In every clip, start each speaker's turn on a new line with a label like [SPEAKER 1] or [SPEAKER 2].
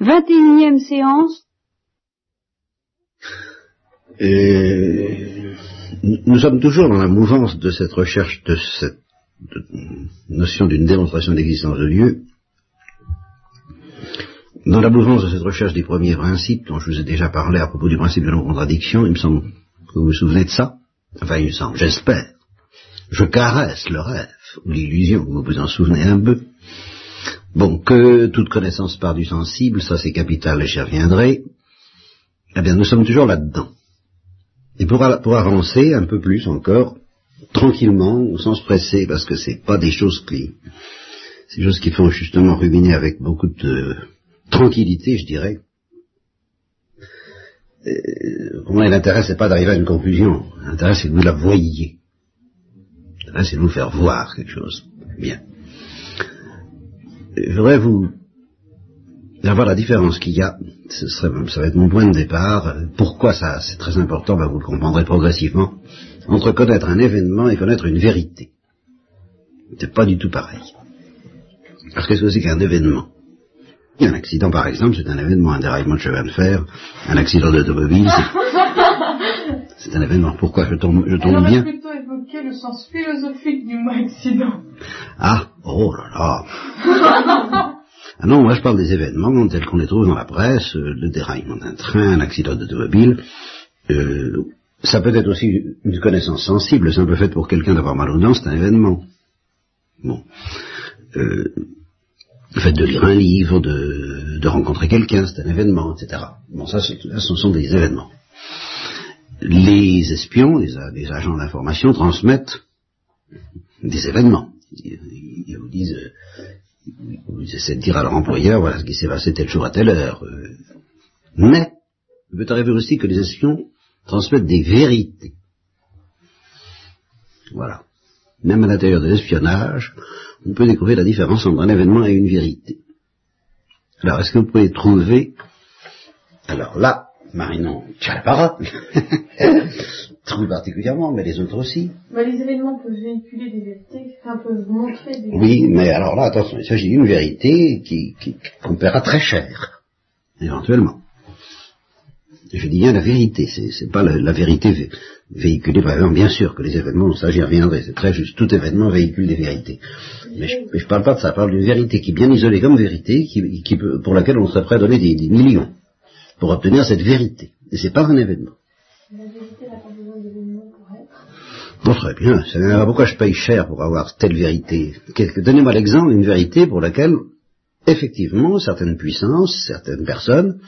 [SPEAKER 1] Vingt et unième séance.
[SPEAKER 2] Et nous sommes toujours dans la mouvance de cette recherche de cette notion d'une démonstration d'existence de Dieu. Dans la mouvance de cette recherche des premiers principes dont je vous ai déjà parlé à propos du principe de non-contradiction, il me semble que vous vous souvenez de ça. Enfin, il me semble, j'espère. Je caresse le rêve, ou l'illusion, vous vous en souvenez un peu. Bon, que toute connaissance part du sensible, ça c'est capital et j'y reviendrai. Eh bien, nous sommes toujours là-dedans. Et pour, avancer un peu plus encore, tranquillement, sans se presser, parce que c'est pas des choses qui, c'est des choses qui font justement ruminer avec beaucoup de tranquillité, je dirais. Euh, pour moi, l'intérêt, c'est pas d'arriver à une conclusion. L'intérêt, c'est que vous la voyiez. L'intérêt, c'est de vous faire voir quelque chose. Bien. Je voudrais vous avoir la différence qu'il y a, ce serait, ça va être mon point de départ, pourquoi ça c'est très important, ben vous le comprendrez progressivement, entre connaître un événement et connaître une vérité. C'est pas du tout pareil. Alors qu'est-ce que c'est qu'un événement Un accident par exemple, c'est un événement, un déraillement de chemin de fer, un accident d'automobile, c'est un événement. Pourquoi je tombe, je tombe bien?
[SPEAKER 3] plutôt évoquer le sens philosophique du mot accident.
[SPEAKER 2] Ah, oh là là Ah non, moi je parle des événements tels qu'on les trouve dans la presse, euh, le déraillement d'un train, un accident d'automobile. Euh, ça peut être aussi une connaissance sensible, c'est un peu fait pour quelqu'un d'avoir mal aux dents, c'est un événement. Bon. Euh, le fait de lire un livre, de, de rencontrer quelqu'un, c'est un événement, etc. Bon, ça, ce sont des événements. Les espions, les, les agents d'information transmettent des événements. Ils, vous disent, ils essaient de dire à leur employeur, ce qui s'est passé tel jour à telle heure. Euh, mais, il peut arriver aussi que les espions transmettent des vérités. Voilà. Même à l'intérieur de l'espionnage, on peut découvrir la différence entre un événement et une vérité. Alors, est-ce que vous pouvez trouver, alors là, Marinon tu as la parole, trouve particulièrement, mais les autres aussi.
[SPEAKER 3] Bah, les événements peuvent véhiculer des vérités, enfin peuvent montrer des
[SPEAKER 2] Oui, mais alors là, attention, il s'agit d'une vérité qui, qui, qu'on paiera très cher, éventuellement. Je dis bien la vérité, c'est pas la, la vérité véhiculée par exemple, bien sûr que les événements, ça j'y reviendrai, c'est très juste, tout événement véhicule des vérités. Mais je, ne parle pas de ça, je parle d'une vérité qui est bien isolée comme vérité, qui, qui peut, pour laquelle on serait prêt à donner des, des millions pour obtenir cette vérité. Et c'est pas un événement.
[SPEAKER 3] La vérité n'a pas besoin d'événements pour être.
[SPEAKER 2] Bon, très bien. C'est pourquoi je paye cher pour avoir telle vérité. Donnez-moi l'exemple d'une vérité pour laquelle, effectivement, certaines puissances, certaines personnes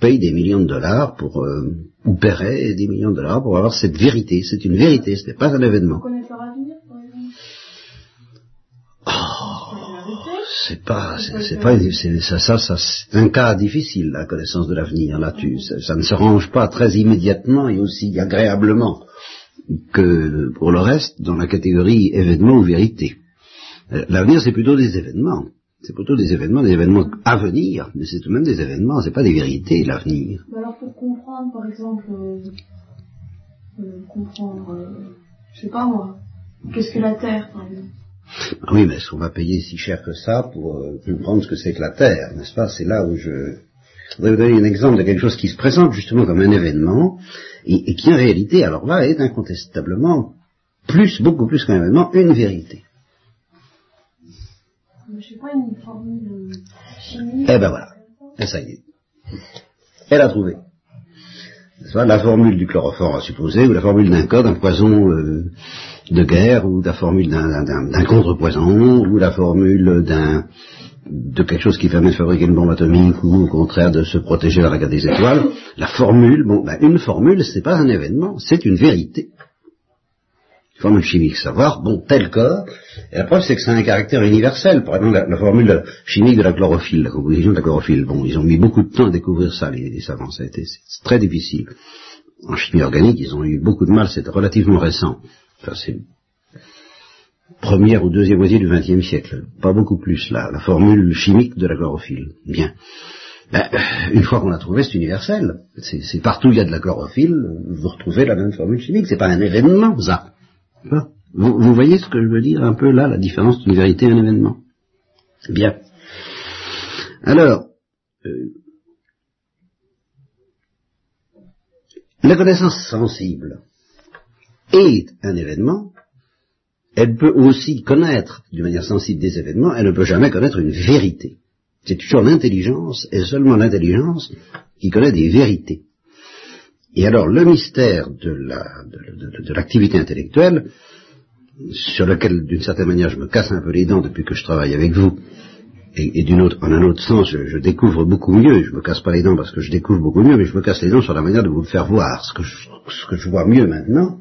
[SPEAKER 2] payent des millions de dollars pour, euh, ou paieraient des millions de dollars pour avoir cette vérité. C'est une vérité, ce n'est pas un événement. Oh, c'est pas, c'est pas, ça, ça, ça c'est un cas difficile, la connaissance de l'avenir. Là, tu, ça, ça, ne se range pas très immédiatement et aussi agréablement que pour le reste dans la catégorie événement ou vérité. Euh, L'avenir, c'est plutôt des événements. C'est plutôt des événements, des événements à venir, mais c'est tout de même des événements, c'est pas des vérités, l'avenir.
[SPEAKER 3] Alors pour comprendre, par exemple, euh, euh, comprendre, euh, je sais pas moi, qu'est-ce que la Terre, par exemple
[SPEAKER 2] ah Oui, mais est-ce qu'on va payer si cher que ça pour euh, comprendre ce que c'est que la Terre, n'est-ce pas? C'est là où je... Je voudrais vous donner un exemple de quelque chose qui se présente justement comme un événement, et, et qui en réalité, alors là, est incontestablement plus, beaucoup plus qu'un événement, une vérité.
[SPEAKER 3] Je sais pas, une formule chimique.
[SPEAKER 2] Eh ben voilà. Et ça y est. Elle a trouvé. Pas, la formule du chloroforme à supposer, ou la formule d'un code, d'un poison euh, de guerre, ou la formule d'un contre-poison, ou la formule d'un de quelque chose qui permet de fabriquer une bombe atomique, ou au contraire de se protéger dans la guerre des étoiles. La formule, bon, ben, une formule, c'est pas un événement, c'est une vérité formule chimique, savoir, bon, tel corps, et la preuve c'est que c'est un caractère universel. Par exemple, la, formule chimique de la chlorophylle, la composition de la chlorophylle, bon, ils ont mis beaucoup de temps à découvrir ça, les, savants, ça a été très difficile. En chimie organique, ils ont eu beaucoup de mal, c'est relativement récent. C'est première ou deuxième moitié du XXe siècle, pas beaucoup plus, là, la formule chimique de la chlorophylle. Bien. Ben, une fois qu'on l'a trouvé, c'est universel. C'est partout où il y a de la chlorophylle, vous retrouvez la même formule chimique. C'est pas un événement, ça. Vous, vous, voyez ce que je veux dire un peu là, la différence d'une vérité et un événement? Bien. Alors, euh, la connaissance sensible est un événement, elle peut aussi connaître d'une manière sensible des événements, elle ne peut jamais connaître une vérité. C'est toujours l'intelligence, et seulement l'intelligence, qui connaît des vérités. Et alors, le mystère de l'activité la, de, intellectuelle, sur lequel, d'une certaine manière, je me casse un peu les dents depuis que je travaille avec vous, et, et autre, en un autre sens, je, je, découvre beaucoup mieux, je me casse pas les dents parce que je découvre beaucoup mieux, mais je me casse les dents sur la manière de vous le faire voir. Ce que je, ce que je vois mieux maintenant,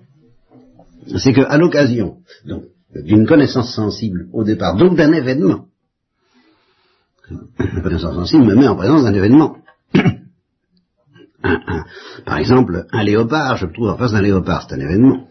[SPEAKER 2] c'est qu'à l'occasion d'une connaissance sensible au départ, donc d'un événement, la connaissance sensible me met en présence d'un événement. par exemple, un léopard, je me trouve en face d'un léopard, c'est un événement.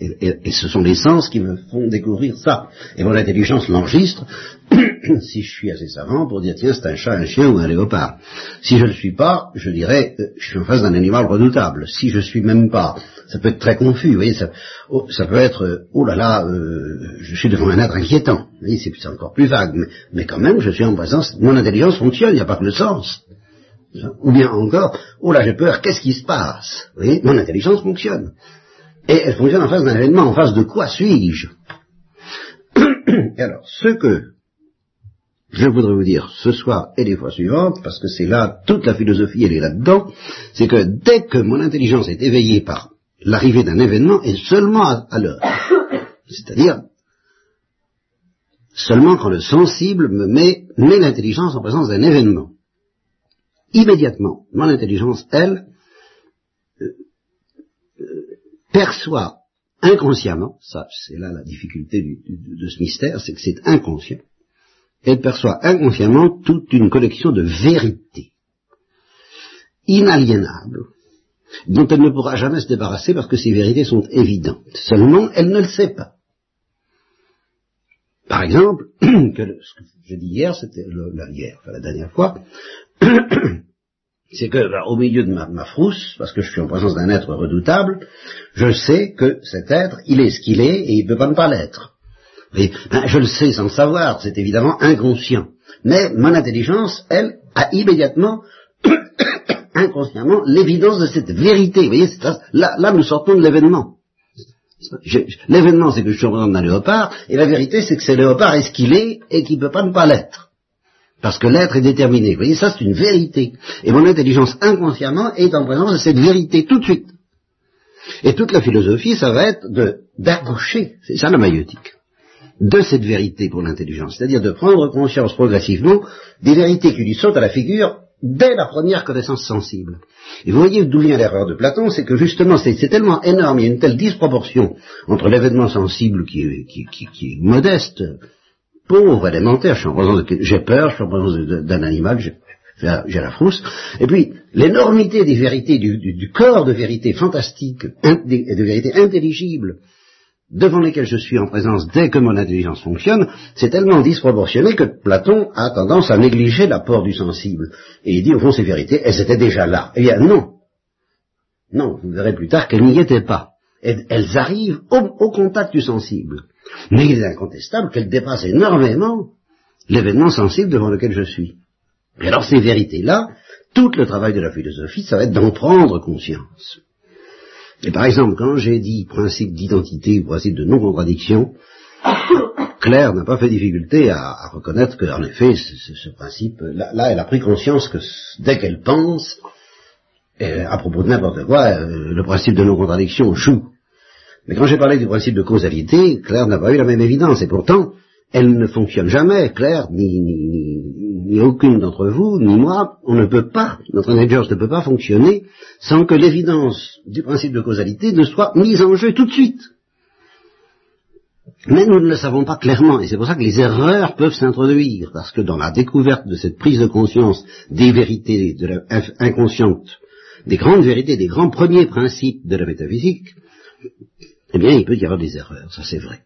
[SPEAKER 2] Et, ce sont les sens qui me font découvrir ça. Et mon intelligence l'enregistre si je suis assez savant pour dire tiens c'est un chat, un chien ou un léopard. Si je ne le suis pas, je dirais euh, je suis en face d'un animal redoutable. Si je suis même pas, ça peut être très confus. Vous voyez, ça, oh, peut être euh, oh là là, euh, je suis devant un être inquiétant. Vous voyez, c'est encore plus vague. Mais, quand même, je suis en présence. Mon intelligence fonctionne. Il n'y a pas que le sens. Ou bien encore, oh là j'ai peur, qu'est-ce qui se passe? Vous voyez, mon intelligence fonctionne. Et elle fonctionne en face d'un événement, en face de quoi suis-je? Alors, ce que je voudrais vous dire ce soir et les fois suivantes, parce que c'est là, toute la philosophie, elle est là-dedans, c'est que dès que mon intelligence est éveillée par l'arrivée d'un événement, et seulement à, l'heure, c'est-à-dire seulement quand le sensible me met, met l'intelligence en présence d'un événement. Immédiatement, mon intelligence, elle, perçoit inconsciemment, ça c'est là la difficulté de ce mystère, c'est que c'est inconscient, elle perçoit inconsciemment toute une collection de vérités inaliénables, dont elle ne pourra jamais se débarrasser parce que ces vérités sont évidentes. Seulement, elle ne le sait pas. Par exemple, ce que j'ai dit hier, c'était la hier, enfin la dernière fois, c'est que bah, au milieu de ma, frousse, parce que je suis en présence d'un être redoutable, je sais que cet être, il est ce qu'il est et il ne peut pas ne pas l'être. Ben, je le sais sans le savoir, c'est évidemment inconscient. Mais mon intelligence, elle, a immédiatement, inconsciemment, l'évidence de cette vérité. Vous voyez, là, là, nous sortons de l'événement. L'événement, c'est que je suis en présence d'un léopard, et la vérité, c'est que ce léopard est ce qu'il est et qu'il ne peut pas ne pas l'être. Parce que l'être est déterminé. Vous voyez, ça c'est une vérité. Et mon intelligence inconsciemment est en présence de cette vérité tout de suite. Et toute la philosophie, ça va être d'accoucher, c'est ça la maïotique, de cette vérité pour l'intelligence. C'est-à-dire de prendre conscience progressivement des vérités qui lui sautent à la figure dès la première connaissance sensible. Et vous voyez d'où vient l'erreur de Platon, c'est que justement c'est tellement énorme, il y a une telle disproportion entre l'événement sensible qui est modeste, pauvre, élémentaire, je en présence j'ai peur, je suis en présence d'un animal, j'ai la frousse. Et puis, l'énormité des vérités, du, corps de vérité fantastique, et de vérité intelligible, devant lesquelles je suis en présence dès que mon intelligence fonctionne, c'est tellement disproportionné que Platon a tendance à négliger l'apport du sensible. Et il dit, au fond, ces vérités, elles étaient déjà là. Eh bien, non. Non, vous verrez plus tard qu'elles n'y étaient pas. Elles, arrivent au contact du sensible. Mais il est incontestable qu'elle dépasse énormément l'événement sensible devant lequel je suis. Et alors ces vérités-là, tout le travail de la philosophie, ça va être d'en prendre conscience. Et par exemple, quand j'ai dit principe d'identité ou principe de non-contradiction, Claire n'a pas fait difficulté à, reconnaître qu'en effet, ce, principe, là, elle a pris conscience que dès qu'elle pense, à propos de n'importe quoi, euh, le principe de non-contradiction joue. Mais quand j'ai parlé du principe de causalité, Claire n'a pas eu la même évidence, et pourtant, elle ne fonctionne jamais, Claire, ni, ni, aucune d'entre vous, ni moi, on ne peut pas, notre intelligence ne peut pas fonctionner sans que l'évidence du principe de causalité ne soit mise en jeu tout de suite. Mais nous ne le savons pas clairement, et c'est pour ça que les erreurs peuvent s'introduire, parce que dans la découverte de cette prise de conscience des vérités inconscientes, des grandes vérités, des grands premiers principes de la métaphysique, eh bien, il peut y avoir des erreurs, ça c'est vrai.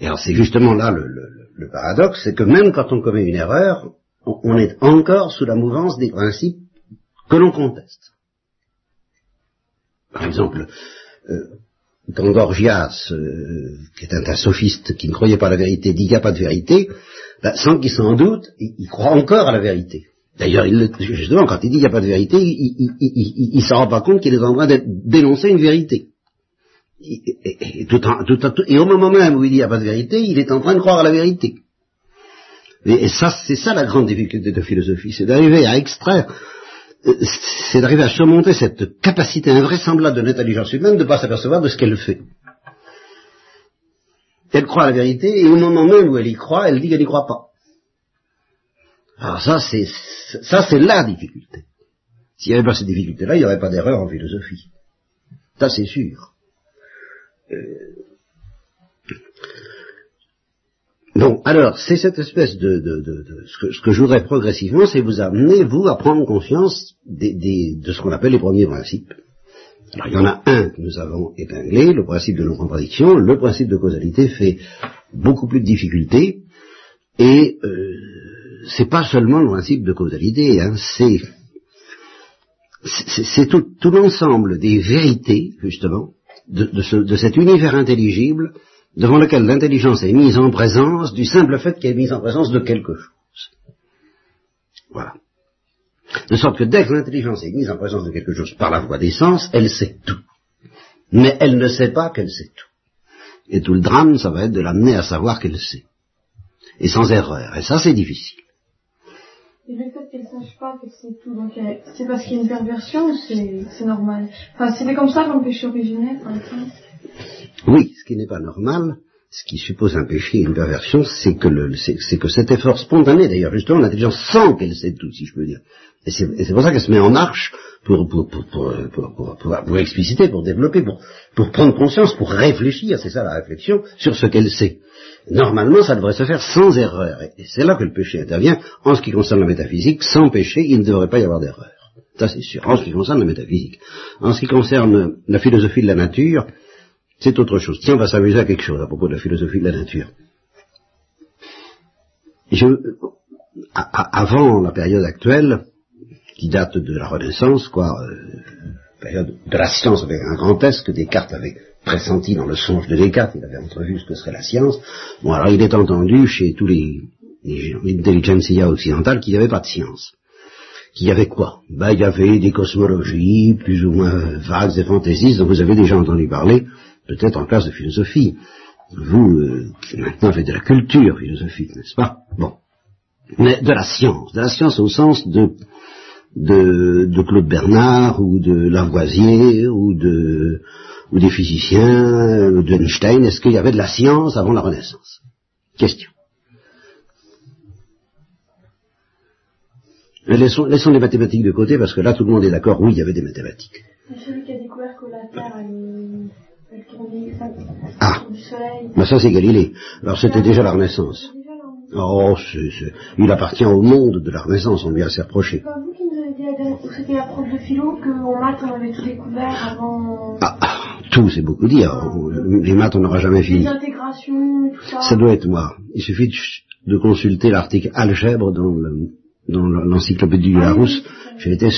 [SPEAKER 2] Et alors c'est justement là le, paradoxe, c'est que même quand on commet une erreur, on, est encore sous la mouvance des principes que l'on conteste. Par exemple, euh, quand Gorgias, euh, qui est un, sophiste qui ne croyait pas à la vérité, dit qu'il n'y a pas de vérité, ben, sans qu'il s'en doute, il, croit encore à la vérité. D'ailleurs, justement, quand il dit qu'il n'y a pas de vérité, il ne s'en rend pas compte qu'il est en train dénoncer une vérité. Et, au moment même où il dit qu'il n'y a pas de vérité, il est en train de croire à la vérité. Et, ça, c'est ça la grande difficulté de philosophie, c'est d'arriver à extraire, euh, c'est d'arriver à surmonter cette capacité invraisemblable de l'intelligence humaine de ne pas s'apercevoir de ce qu'elle fait. Elle croit à la vérité, et au moment même où elle y croit, elle dit qu'elle n'y croit pas. Alors ça, c'est ça, c'est la difficulté. S'il n'y avait pas cette difficulté-là, il n'y aurait pas d'erreur en philosophie. Ça, c'est sûr. Euh, Bon, alors, c'est cette espèce de, ce, que, je voudrais progressivement, c'est vous amener, vous, à prendre conscience de ce qu'on appelle les premiers principes. Alors, il y en a un que nous avons épinglé, le principe de non-contradiction. Le principe de causalité fait beaucoup plus de difficultés, et euh, c'est pas seulement le principe de causalité, hein, c'est c'est tout, l'ensemble des vérités, justement, de cet univers intelligible devant lequel l'intelligence est mise en présence du simple fait qu'elle est mise en présence de quelque chose. Voilà. De sorte que dès que l'intelligence est mise en présence de quelque chose par la voie des sens, elle sait tout. Mais elle ne sait pas qu'elle sait tout. Et tout le drame, ça va être de l'amener à savoir qu'elle sait. Et sans erreur. Et ça, c'est difficile.
[SPEAKER 3] Et le fait qu'elle sache pas qu'elle sait tout, donc c'est parce qu'il y a une perversion ou c'est normal? Enfin, c'est comme ça dans le péché originel, par exemple
[SPEAKER 2] oui, ce qui n'est pas normal, ce qui suppose un péché et une perversion, c'est que, que cet effort spontané, d'ailleurs, justement, l'intelligence sent qu'elle sait tout, si je peux dire. Et c'est, pour ça qu'elle se met en marche pour, pour, pour, pour, pour expliciter, pour développer, pour, pour prendre conscience, pour réfléchir, c'est ça la réflexion, sur ce qu'elle sait. Normalement, ça devrait se faire sans erreur. Et c'est là que le péché intervient. En ce qui concerne la métaphysique, sans péché, il ne devrait pas y avoir d'erreur. Ça, c'est sûr. En ce qui concerne la métaphysique. En ce qui concerne la philosophie de la nature, c'est autre chose. Tiens, on va s'amuser à quelque chose à propos de la philosophie de la nature. Je, avant la période actuelle, qui date de la Renaissance, quoi, euh, période de la science avec un grand S que Descartes avait pressenti dans le songe de Descartes, il avait entrevu ce que serait la science. Bon, alors il est entendu chez tous les, les intelligentsia occidentales qu'il n'y avait pas de science. Qu'il y avait quoi? Ben, il y avait des cosmologies plus ou moins vagues et fantaisistes dont vous avez déjà entendu parler, peut-être en classe de philosophie. Vous, euh, maintenant, faites de la culture philosophique, n'est-ce pas? Bon. Mais de la science, de la science au sens de, de, Claude Bernard, ou de Lavoisier, ou de ou des physiciens, ou d'Einstein, est-ce qu'il y avait de la science avant la Renaissance? Question. Laissons, laissons, les mathématiques de côté parce que là tout le monde est d'accord, oui, il y avait des mathématiques.
[SPEAKER 3] Celui qui a découvert que la Terre
[SPEAKER 2] ah, mais ça c'est Galilée. Alors c'était déjà la Renaissance. Oh, il appartient au monde de la Renaissance, on lui a assez reproché.
[SPEAKER 3] c'était la prof de philo, qu'en maths on avait tout découvert avant...
[SPEAKER 2] Ah, ah tout c'est beaucoup dire. Les maths on n'aura jamais fini.
[SPEAKER 3] Tout ça.
[SPEAKER 2] Ça doit être moi. Il suffit de, consulter l'article algèbre dans l'encyclopédie du Larousse. J'ai été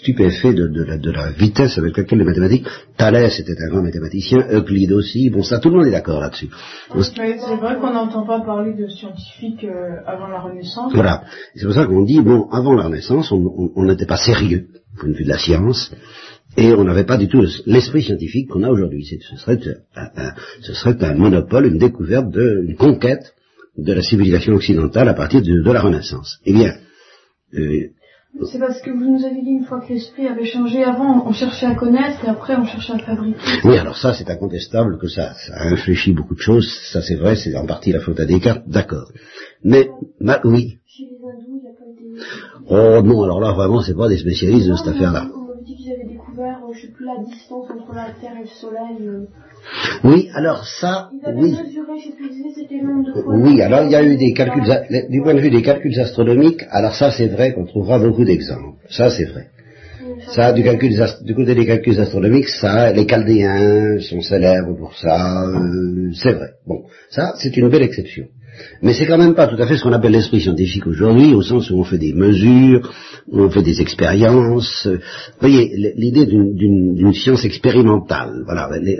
[SPEAKER 2] stupéfait de, de, la, vitesse avec laquelle les mathématiques, Thalès était un grand mathématicien, Euclide aussi, bon ça tout le monde est d'accord là-dessus.
[SPEAKER 3] C'est vrai qu'on n'entend pas parler de scientifiques euh, avant la Renaissance.
[SPEAKER 2] Voilà, c'est pour ça qu'on dit, bon, avant la Renaissance, on n'était pas sérieux, du point de vue de la science, et on n'avait pas du tout l'esprit scientifique qu'on a aujourd'hui. Ce serait un, ce serait un monopole, une découverte, de, une conquête de la civilisation occidentale à partir de, la Renaissance. Eh bien,
[SPEAKER 3] euh, c'est parce que vous nous avez dit une fois que l'esprit avait changé. Avant, on cherchait à connaître et après, on cherchait à fabriquer.
[SPEAKER 2] Oui, alors ça, c'est incontestable que ça, ça a infléchi beaucoup de choses. Ça, c'est vrai, c'est en partie la faute à Descartes, d'accord. Mais, oui.
[SPEAKER 3] Chez les hindous, il n'y a pas
[SPEAKER 2] des... Oh non, alors là, vraiment, c'est pas des spécialistes de cette affaire-là.
[SPEAKER 3] On m'a dit qu'ils avaient je sais plus, la distance entre la Terre et le Soleil. Euh.
[SPEAKER 2] Oui, alors ça, oui. Oui, alors il y a eu des calculs, du point de vue des calculs astronomiques, alors ça c'est vrai qu'on trouvera beaucoup d'exemples. Ça c'est vrai. Ça, du, calcul, du côté des calculs astronomiques, ça, les Chaldéens sont célèbres pour ça, euh, c'est vrai. Bon, ça, c'est une belle exception. Mais c'est quand même pas tout à fait ce qu'on appelle l'esprit scientifique aujourd'hui, au sens où on fait des mesures, on fait des expériences. Vous voyez, l'idée d'une science expérimentale, voilà, les,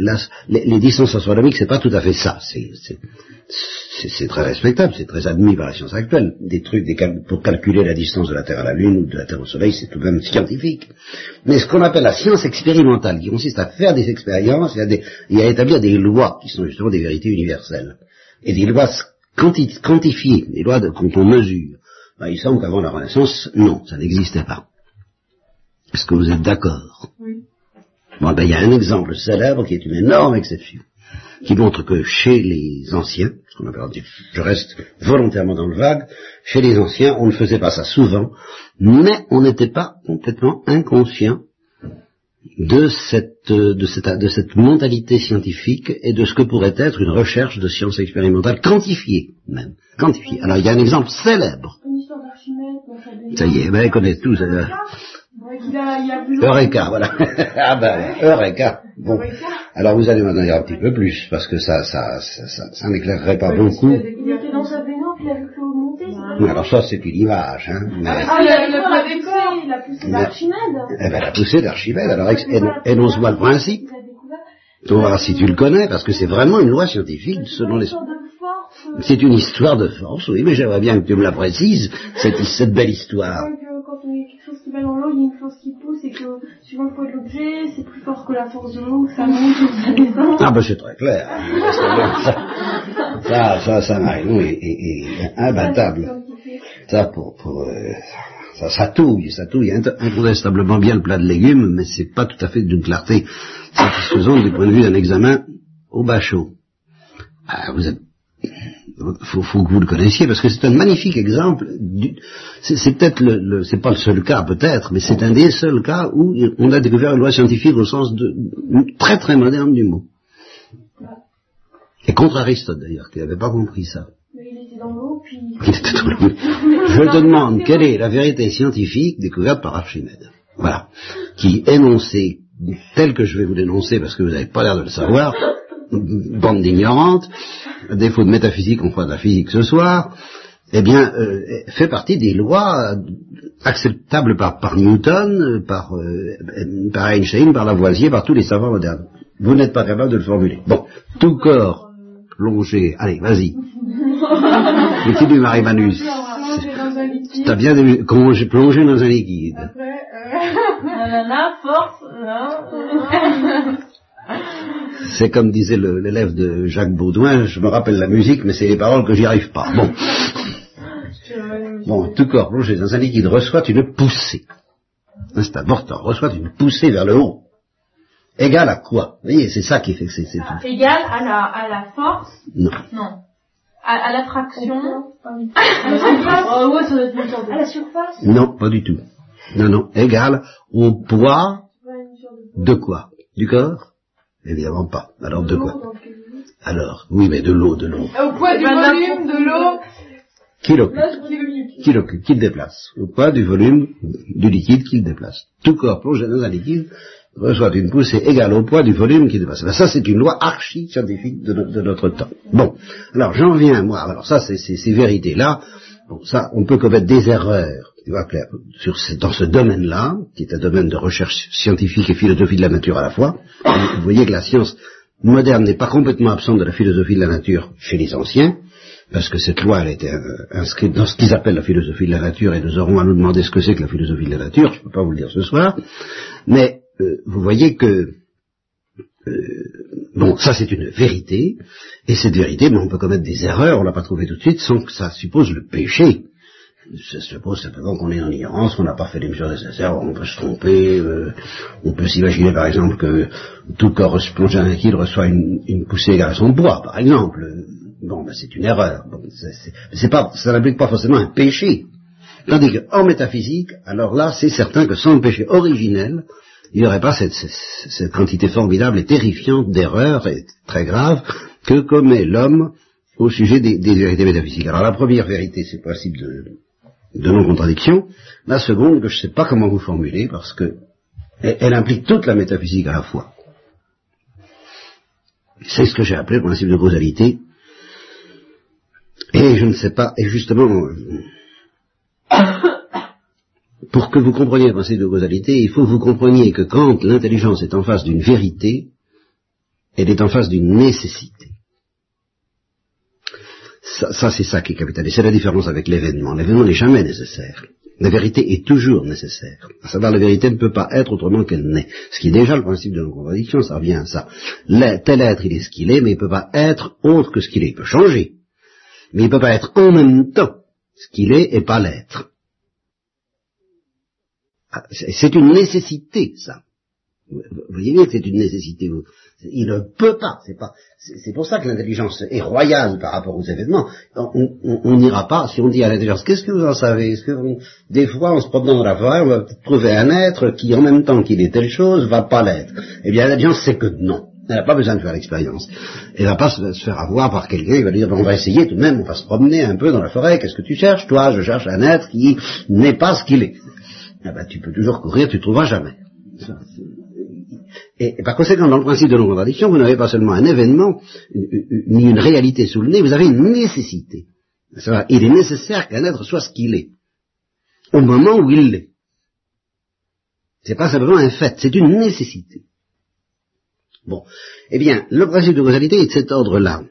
[SPEAKER 2] les, distances astronomiques, c'est pas tout à fait ça. C'est très respectable, c'est très admis par la science actuelle. Des trucs des pour calculer la distance de la Terre à la Lune ou de la Terre au Soleil, c'est tout de même scientifique. Mais ce qu'on appelle la science expérimentale, qui consiste à faire des expériences et à établir des lois qui sont justement des vérités universelles et des lois quantifiées, des lois de, quand on mesure. Ben, il semble qu'avant la Renaissance, non, ça n'existait pas. Est-ce que vous êtes d'accord? Oui. Bon, ben, il y a un exemple célèbre qui est une énorme exception, qui montre que chez les anciens, ce qu'on appelle, je reste volontairement dans le vague, chez les anciens, on ne faisait pas ça souvent, mais on n'était pas complètement inconscient de cette, de, cette, de cette mentalité scientifique et de ce que pourrait être une recherche de science expérimentale quantifiée même. Quantifiée. Alors il y a un exemple célèbre. Ça y est, ben, connaît tous. Euh, Eureka, voilà. ah ben, Eureka. Bon. Alors vous allez m'en dire un petit peu plus, parce que ça, ça, ça, ça, ça n'éclairerait pas beaucoup.
[SPEAKER 3] Il était dans sa baignoire,
[SPEAKER 2] Alors ça, c'est une image, hein.
[SPEAKER 3] Mais... Ah, il a, il a, il a poussé d'Archimède.
[SPEAKER 2] Eh ben, la poussée d'Archimède. Alors, énonce-moi le principe. On va voir si tu le connais, parce que c'est vraiment une loi scientifique selon les... C'est une histoire de force, oui, mais j'aimerais bien que tu me la précises, cette, cette belle histoire
[SPEAKER 3] dans l'eau, il y a une force qui pousse et que suivant le poids de l'objet, c'est plus fort que la force de l'eau, ça monte ou ça descend.
[SPEAKER 2] Ah ben c'est très clair. ça, ça, ça, Marion est, est, imbattable. Ça pour, pour euh, ça, ça touille, ça touille incontestablement bien le plat de légumes, mais c'est pas tout à fait d'une clarté satisfaisante du point de vue d'un examen au bachot. Ah, vous êtes faut, faut que vous le connaissiez parce que c'est un magnifique exemple. C'est peut-être le, c'est pas le seul cas peut-être, mais c'est un des seuls cas où on a découvert une loi scientifique au sens de très très moderne du mot. Et contre Aristote d'ailleurs, qui n'avait pas compris ça.
[SPEAKER 3] Mais il était dans l'eau, puis...
[SPEAKER 2] Je te demande quelle est la vérité scientifique découverte par Archimède. Voilà. Qui énonçait, tel que je vais vous l'énoncer parce que vous n'avez pas l'air de le savoir, bande d'ignorantes, défaut de métaphysique, on croit de la physique ce soir, eh bien, euh, fait partie des lois acceptables par, par Newton, par, euh, par Einstein, par Lavoisier, par tous les savants modernes. Vous n'êtes pas capable de le formuler. Bon, tout corps plongé, allez, vas-y. Le du Marimanus. T'as bien plongé, plongé dans un liquide. Après,
[SPEAKER 3] euh... force,
[SPEAKER 2] c'est comme disait l'élève de Jacques Baudouin, je me rappelle la musique, mais c'est les paroles que j'y arrive pas. Bon. Bon, tout corps plongé dans un liquide reçoit une poussée. C'est important, reçoit une poussée vers le haut. Égal à quoi? Vous voyez, c'est ça qui fait que c'est...
[SPEAKER 3] Égal à la, à la force?
[SPEAKER 2] Non.
[SPEAKER 3] Non. À, l'attraction? À la surface À la surface?
[SPEAKER 2] Non, pas du tout. Non, non. Égal au poids de quoi? Du corps? Évidemment pas. Alors de quoi Alors, oui, mais de l'eau, de l'eau.
[SPEAKER 3] Au poids du volume de l'eau
[SPEAKER 2] qui l'occupe, qui le déplace, au poids du volume du liquide qu'il déplace. Tout corps plongé dans un liquide reçoit une poussée égale au poids du volume qu'il déplace. Ben, ça, c'est une loi archi-scientifique de, notre temps. Bon, alors j'en viens, moi, alors ça, c'est ces vérités-là, bon, ça, on peut commettre des erreurs dans ce domaine-là, qui est un domaine de recherche scientifique et philosophie de la nature à la fois, vous voyez que la science moderne n'est pas complètement absente de la philosophie de la nature chez les anciens, parce que cette loi elle été euh, inscrite dans ce qu'ils appellent la philosophie de la nature, et nous aurons à nous demander ce que c'est que la philosophie de la nature, je ne peux pas vous le dire ce soir, mais euh, vous voyez que euh, bon, ça c'est une vérité, et cette vérité, mais on peut commettre des erreurs, on l'a pas trouvé tout de suite, sans que ça suppose le péché ça se suppose simplement qu'on est en ignorance, qu'on n'a pas fait les mesures nécessaires, on peut se tromper, euh, on peut s'imaginer par exemple que tout corps plongé dans un liquide reçoit une, poussée égale à son poids, par exemple. Bon, ben c'est une erreur. Bon, pas, ça n'implique pas forcément un péché. Tandis qu'en métaphysique, alors là, c'est certain que sans le péché originel, il n'y aurait pas cette, quantité formidable et terrifiante d'erreurs, et très grave, que commet l'homme au sujet des, des, vérités métaphysiques. Alors la première vérité, c'est le principe de, de non-contradiction. La seconde, que je ne sais pas comment vous formuler, parce que elle, implique toute la métaphysique à la fois. C'est ce que j'ai appelé le principe de causalité. Et je ne sais pas, et justement, pour que vous compreniez le principe de causalité, il faut que vous compreniez que quand l'intelligence est en face d'une vérité, elle est en face d'une nécessité. Ça, c'est ça qui est capital. Et c'est la différence avec l'événement. L'événement n'est jamais nécessaire. La vérité est toujours nécessaire. À savoir, la vérité ne peut pas être autrement qu'elle n'est. Ce qui est déjà le principe de non-contradiction, ça revient à ça. tel être, il est ce qu'il est, mais il ne peut pas être autre que ce qu'il est. Il peut changer. Mais il ne peut pas être en même temps ce qu'il est et pas l'être. Ah, c'est une nécessité, ça. Vous voyez bien que c'est une nécessité. Il ne peut pas. C'est pas. C'est pour ça que l'intelligence est royale par rapport aux événements. On n'ira pas si on dit à l'intelligence qu'est-ce que vous en savez? Est-ce que des fois, en se promenant dans la forêt, on va trouver un être qui, en même temps qu'il est telle chose, va pas l'être. Eh bien, l'intelligence sait que non. Elle n'a pas besoin de faire l'expérience. Elle ne va pas se, faire avoir par quelqu'un qui va dire on va essayer tout de même, on va se promener un peu dans la forêt. Qu'est-ce que tu cherches? Toi, je cherche un être qui n'est pas ce qu'il est. Eh ben, tu peux toujours courir, tu ne trouveras jamais. Et, par conséquent, dans le principe de non-contradiction, vous n'avez pas seulement un événement, ni une réalité sous le nez, vous avez une nécessité. Il est nécessaire qu'un être soit ce qu'il est, au moment où il l'est. C'est pas simplement un fait, c'est une nécessité. Bon. Eh bien, le principe de causalité est de cet ordre-là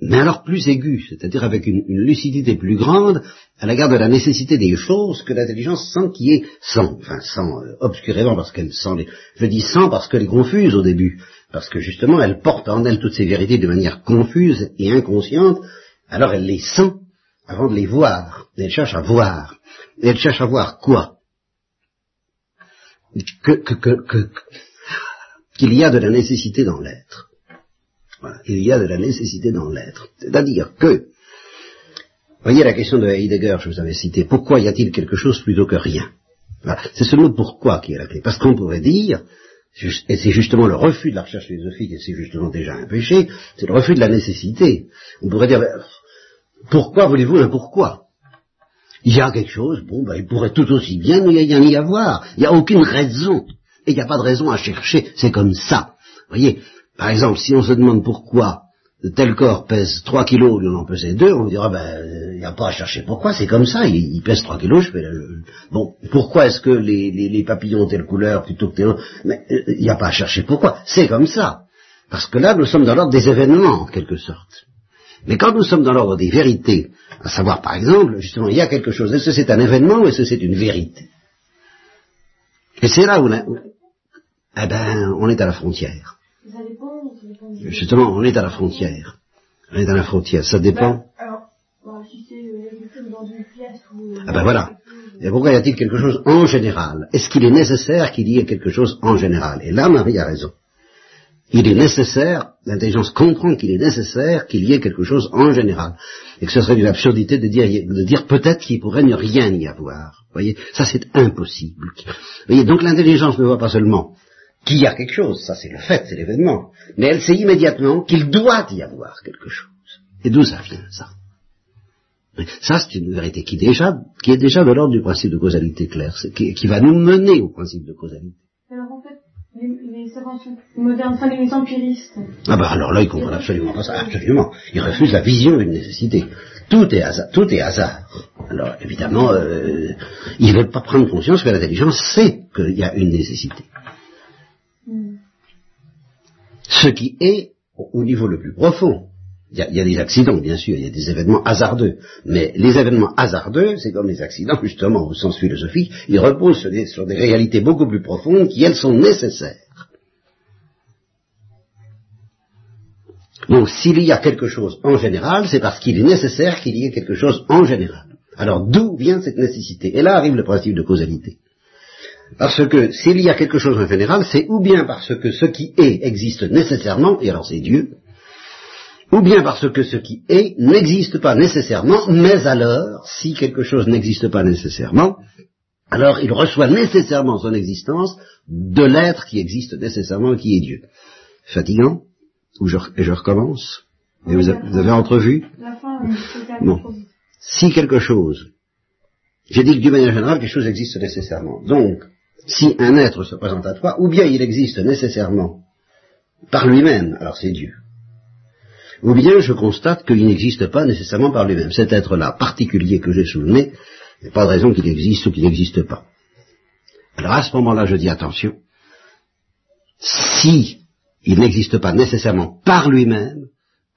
[SPEAKER 2] mais alors plus aigu, c'est-à-dire avec une, lucidité plus grande à la garde de la nécessité des choses que l'intelligence sent qui est sans, enfin sans euh, obscurément parce qu'elle sent les, je dis sans parce qu'elle est confuse au début, parce que justement elle porte en elle toutes ces vérités de manière confuse et inconsciente, alors elle les sent avant de les voir, elle cherche à voir, et elle cherche à voir quoi? Que, que, que, qu'il y a de la nécessité dans l'être. Il y a de la nécessité dans l'être. C'est-à-dire que, voyez la question de Heidegger, je vous avais cité, pourquoi y a-t-il quelque chose plutôt que rien? C'est ce mot pourquoi qui est la clé. Parce qu'on pourrait dire, et c'est justement le refus de la recherche philosophique, et c'est justement déjà un péché, c'est le refus de la nécessité. On pourrait dire, ben, pourquoi voulez-vous un pourquoi? Il y a quelque chose, bon, ben, il pourrait tout aussi bien y avoir. Il n'y a aucune raison. Et il n'y a pas de raison à chercher. C'est comme ça. Voyez, par exemple, si on se demande pourquoi tel corps pèse 3 kilos au lieu d'en peser 2, on dira, ben, il n'y a pas à chercher pourquoi, c'est comme ça, il, pèse 3 kilos, je fais. Bon, pourquoi est-ce que les, papillons ont telle couleur plutôt que telle autre? Mais il euh, n'y a pas à chercher pourquoi, c'est comme ça. Parce que là, nous sommes dans l'ordre des événements, en quelque sorte. Mais quand nous sommes dans l'ordre des vérités, à savoir, par exemple, justement, il y a quelque chose, est-ce que c'est un événement ou est-ce que c'est une vérité? Et c'est là où, eh ben, on est à la frontière. Justement, on est à la frontière. On est à la frontière, ça dépend. Ah ben voilà. Et pourquoi y a-t-il quelque chose en général? Est-ce qu'il est nécessaire qu'il y ait quelque chose en général? Et là, Marie a raison. Il est nécessaire, l'intelligence comprend qu'il est nécessaire qu'il y ait quelque chose en général. Et que ce serait une absurdité de dire, de dire peut-être qu'il pourrait ne rien y avoir. Vous voyez, ça c'est impossible. Vous voyez, donc l'intelligence ne voit pas seulement qu'il y a quelque chose, ça c'est le fait, c'est l'événement, mais elle sait immédiatement qu'il doit y avoir quelque chose. Et d'où ça vient, ça? Ça, c'est une vérité qui, déjà, qui est déjà de l'ordre du principe de causalité claire, qui, qui, va nous mener au principe de causalité.
[SPEAKER 3] Alors en fait, les, les savants modernes, enfin les empiristes...
[SPEAKER 2] Ah ben alors là, ils comprennent absolument pas ça, absolument. Ils refusent la vision d'une nécessité. Tout est hasard. Tout est hasard. Alors évidemment, euh, ils ne veulent pas prendre conscience que l'intelligence sait qu'il y a une nécessité ce qui est au niveau le plus profond. Il y, a, des accidents, bien sûr, il y a des événements hasardeux. Mais les événements hasardeux, c'est comme les accidents, justement, au sens philosophique, ils reposent sur des, réalités beaucoup plus profondes qui, elles, sont nécessaires. Donc, s'il y a quelque chose en général, c'est parce qu'il est nécessaire qu'il y ait quelque chose en général. Alors, d'où vient cette nécessité? Et là arrive le principe de causalité. Parce que s'il y a quelque chose en général, c'est ou bien parce que ce qui est existe nécessairement, et alors c'est Dieu, ou bien parce que ce qui est n'existe pas nécessairement, mais alors, si quelque chose n'existe pas nécessairement, alors il reçoit nécessairement son existence de l'être qui existe nécessairement, qui est Dieu. Fatigant Ou je, et je recommence Et vous, avez entrevu Bon. Si quelque chose, j'ai dit que d'une manière générale, quelque chose existe nécessairement. Donc, si un être se présente à toi, ou bien il existe nécessairement par lui-même, alors c'est Dieu. ou bien je constate qu'il n'existe pas nécessairement par lui-même. Cet être-là particulier que j'ai sous le pas de raison qu'il existe ou qu'il n'existe pas. Alors à ce moment-là, je dis attention, si il n'existe pas nécessairement par lui-même,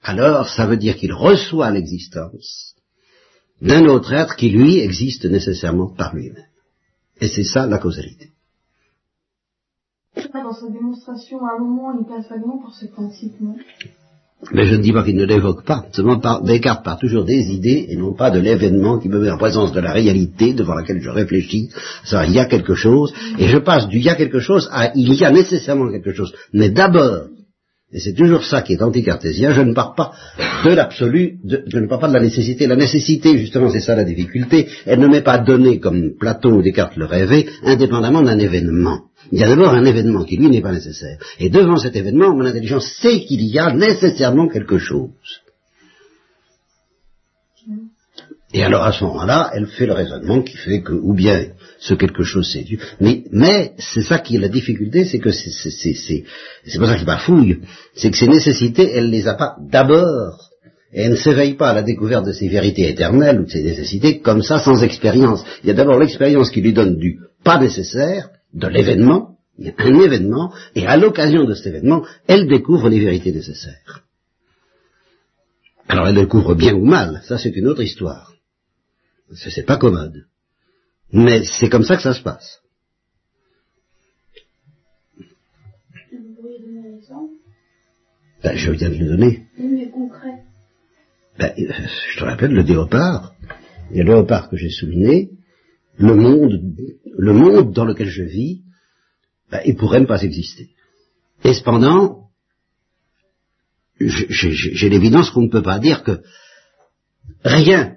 [SPEAKER 2] alors ça veut dire qu'il reçoit l'existence d'un autre être qui, lui, existe nécessairement par lui-même. Et c'est ça la causalité.
[SPEAKER 3] Dans sa démonstration, à un moment, il passe vaguement pour ce principe, non?
[SPEAKER 2] Mais je ne dis pas qu'il ne l'évoque pas, seulement Descartes part toujours des idées et non pas de l'événement qui me met en présence de la réalité devant laquelle je réfléchis. Ça, il y a quelque chose, et je passe du il y a quelque chose à il y a nécessairement quelque chose. Mais d'abord, et c'est toujours ça qui est anticartésien, je ne pars pas de l'absolu, je ne pars pas de la nécessité. La nécessité, justement, c'est ça la difficulté, elle ne m'est pas donnée, comme Platon ou Descartes le rêvaient, indépendamment d'un événement. Il y a d'abord un événement qui, lui, n'est pas nécessaire. Et devant cet événement, mon intelligence sait qu'il y a nécessairement quelque chose. Et alors, à ce moment-là, elle fait le raisonnement qui fait que, ou bien, ce quelque chose c'est Dieu. Mais, c'est ça qui est la difficulté, c'est que c'est, pas ça qui bafouille, c'est que ces nécessités, elle les a pas d'abord. Et elle ne s'éveille pas à la découverte de ces vérités éternelles ou de ces nécessités comme ça, sans expérience. Il y a d'abord l'expérience qui lui donne du pas nécessaire, de l'événement, il y a un événement, et à l'occasion de cet événement, elle découvre les vérités nécessaires. Alors elle découvre bien ou mal, ça c'est une autre histoire. C'est pas commode. Mais c'est comme ça que ça se passe. Ben, je viens de le donner. Ben, je te rappelle le léopard. Le léopard que j'ai souligné, le monde, le monde dans lequel je vis, ben, il pourrait ne pas exister. Et cependant, j'ai l'évidence qu'on ne peut pas dire que rien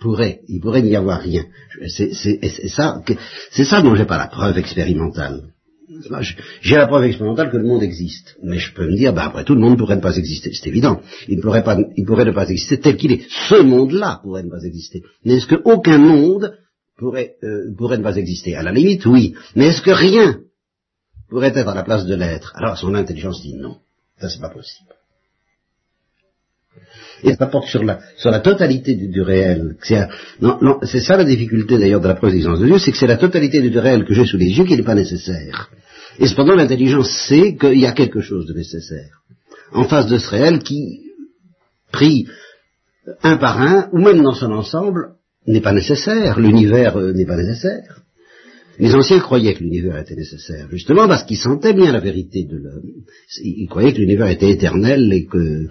[SPEAKER 2] pourrait, il pourrait n'y avoir rien. C'est ça, c'est ça dont j'ai pas la preuve expérimentale. J'ai la preuve expérimentale que le monde existe, mais je peux me dire, ben après tout, le monde pourrait ne pas exister, c'est évident. Il pourrait, ne pas exister tel qu'il est. Ce monde-là pourrait ne pas exister. Mais est-ce qu'aucun monde pourrait, euh, pourrait ne pas exister À la limite, oui. Mais est-ce que rien pourrait être à la place de l'être? Alors son intelligence dit non. Ça, c'est pas possible. Et ça porte sur la, sur la totalité du, réel. C'est, non, non, c'est ça la difficulté d'ailleurs de la preuve de Dieu, c'est que c'est la totalité du réel que j'ai sous les yeux qui n'est pas nécessaire. Et cependant, l'intelligence sait qu'il y a quelque chose de nécessaire. En face de ce réel qui, pris un par un, ou même dans son ensemble, n'est pas nécessaire. L'univers euh, n'est pas nécessaire. Les anciens croyaient que l'univers était nécessaire, justement parce qu'ils sentaient bien la vérité de l'homme. Ils croyaient que l'univers était éternel et que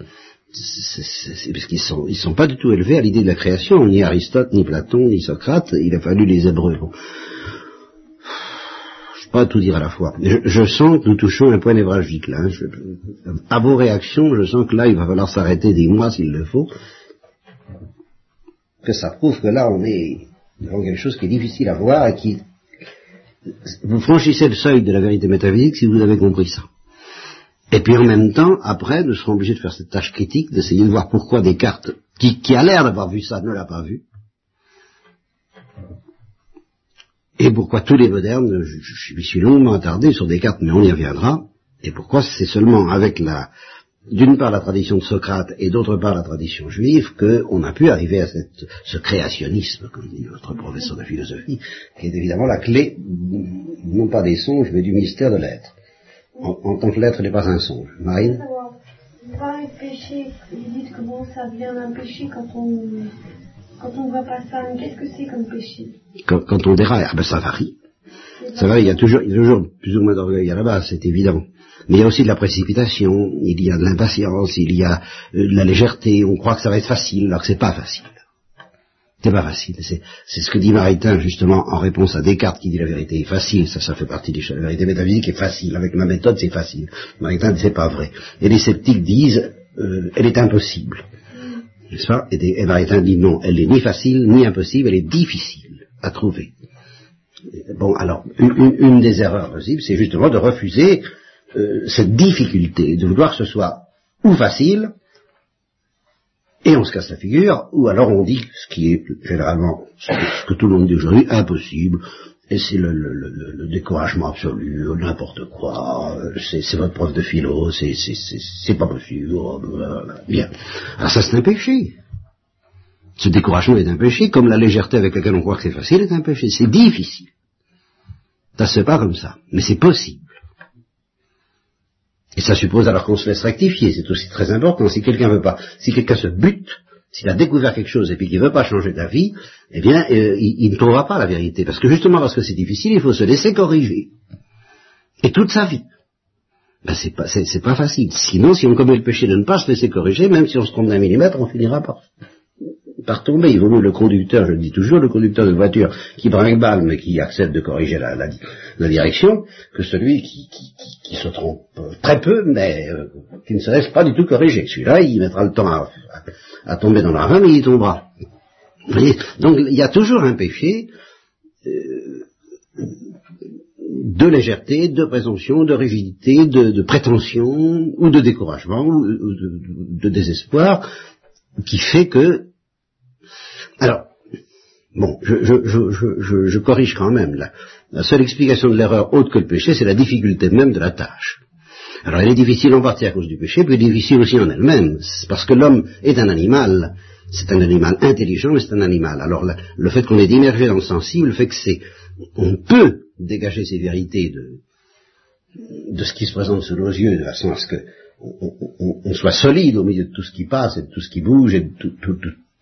[SPEAKER 2] c'est parce qu'ils sont, sont pas du tout élevés à l'idée de la création, ni Aristote, ni Platon, ni Socrate, il a fallu les Hébreux. Je peux pas tout dire à la fois. Je, sens que nous touchons un point névralgique là. Hein. à vos réactions, je sens que là, il va falloir s'arrêter des mois s'il le faut. Que ça prouve que là, on est devant quelque chose qui est difficile à voir et qui... Vous franchissez le seuil de la vérité métaphysique si vous avez compris ça. Et puis en même temps, après, nous serons obligés de faire cette tâche critique, d'essayer de voir pourquoi Descartes, qui, qui a l'air d'avoir vu ça, ne l'a pas vu. Et pourquoi tous les modernes, je, je, suis longuement attardé sur Descartes, mais on y reviendra, et pourquoi c'est seulement avec la, d'une part la tradition de Socrate et d'autre part la tradition juive qu'on a pu arriver à cette, ce créationnisme, comme dit notre professeur de philosophie, qui est évidemment la clé, non pas des songes, mais du mystère de l'être en, tant que l'être n'est pas un songe. Marine
[SPEAKER 3] de péché, vous dites comment ça vient d'un péché quand on quand on ne voit pas ça, mais qu'est-ce que c'est comme péché?
[SPEAKER 2] Quand, on déraille, ah ben ça varie. Ça varie, il y a toujours, il y a toujours plus ou moins d'orgueil à la base, c'est évident. Mais il y a aussi de la précipitation, il y a de l'impatience, il y a euh, de la légèreté, on croit que ça va être facile alors que c'est pas facile. C'est pas facile. C'est ce que dit Maritain justement en réponse à Descartes qui dit la vérité est facile. Ça, ça fait partie des choses. La vérité métaphysique est facile. Avec ma méthode, c'est facile. Maritain dit c'est pas vrai. Et les sceptiques disent euh, elle est impossible. N'est-ce pas? Et, Maritain dit non, elle n'est ni facile ni impossible, elle est difficile à trouver. Bon, alors, une, des erreurs possibles, c'est justement de refuser euh, cette difficulté, de vouloir que ce soit ou facile, et on se casse la figure, ou alors on dit ce qui est généralement ce que tout le monde dit aujourd'hui, impossible, et c'est le, le, le, le, découragement absolu, n'importe quoi, c'est votre prof de philo, c'est pas possible, oh, bien. Alors ça c'est un péché. Ce découragement est un péché, comme la légèreté avec laquelle on croit que c'est facile est un péché. C'est difficile. Ça se fait pas comme ça, mais c'est possible. Et ça suppose alors qu'on se laisse rectifier, c'est aussi très important. Si quelqu'un veut pas, si quelqu'un se bute, s'il a découvert quelque chose et puis qu'il veut pas changer d'avis, eh bien, euh, il, ne trouvera pas la vérité. Parce que justement parce que c'est difficile, il faut se laisser corriger. Et toute sa vie. Ben, c'est pas, c'est, pas facile. Sinon, si on commet le péché de ne pas se laisser corriger, même si on se trompe d'un millimètre, on finira par par tomber. Il vaut mieux le conducteur, je le dis toujours, le conducteur de voiture qui brinque balle mais qui accepte de corriger la, direction, que celui qui, se trompe très peu, mais euh, qui ne se laisse pas du tout corriger. Celui-là, il mettra le temps à, tomber dans la rame mais il tombera. Donc il y a toujours un péché euh, de légèreté, de présomption, de rigidité, de, prétention, ou de découragement, ou de désespoir, qui fait que alors, bon, je, je, je, corrige quand même. Là. La seule explication de l'erreur autre que le péché, c'est la difficulté même de la tâche. Alors elle est difficile en partie à cause du péché, puis difficile aussi en elle-même, parce que l'homme est un animal, c'est un animal intelligent, mais c'est un animal. Alors le fait qu'on est immergé dans le sensible, le fait que c'est, on peut dégager ces vérités de, de ce qui se présente sous nos yeux, de façon à ce que on, soit solide au milieu de tout ce qui passe et de tout ce qui bouge et de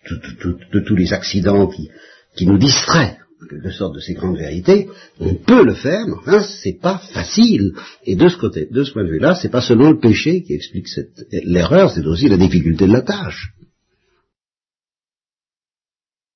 [SPEAKER 2] de tous les accidents qui, qui nous distraient en quelque sorte de ces grandes vérités, on peut le faire, mais enfin, c'est pas facile. Et de ce côté, de ce point de vue-là, c'est pas seulement le péché qui explique l'erreur, c'est aussi la difficulté de la tâche.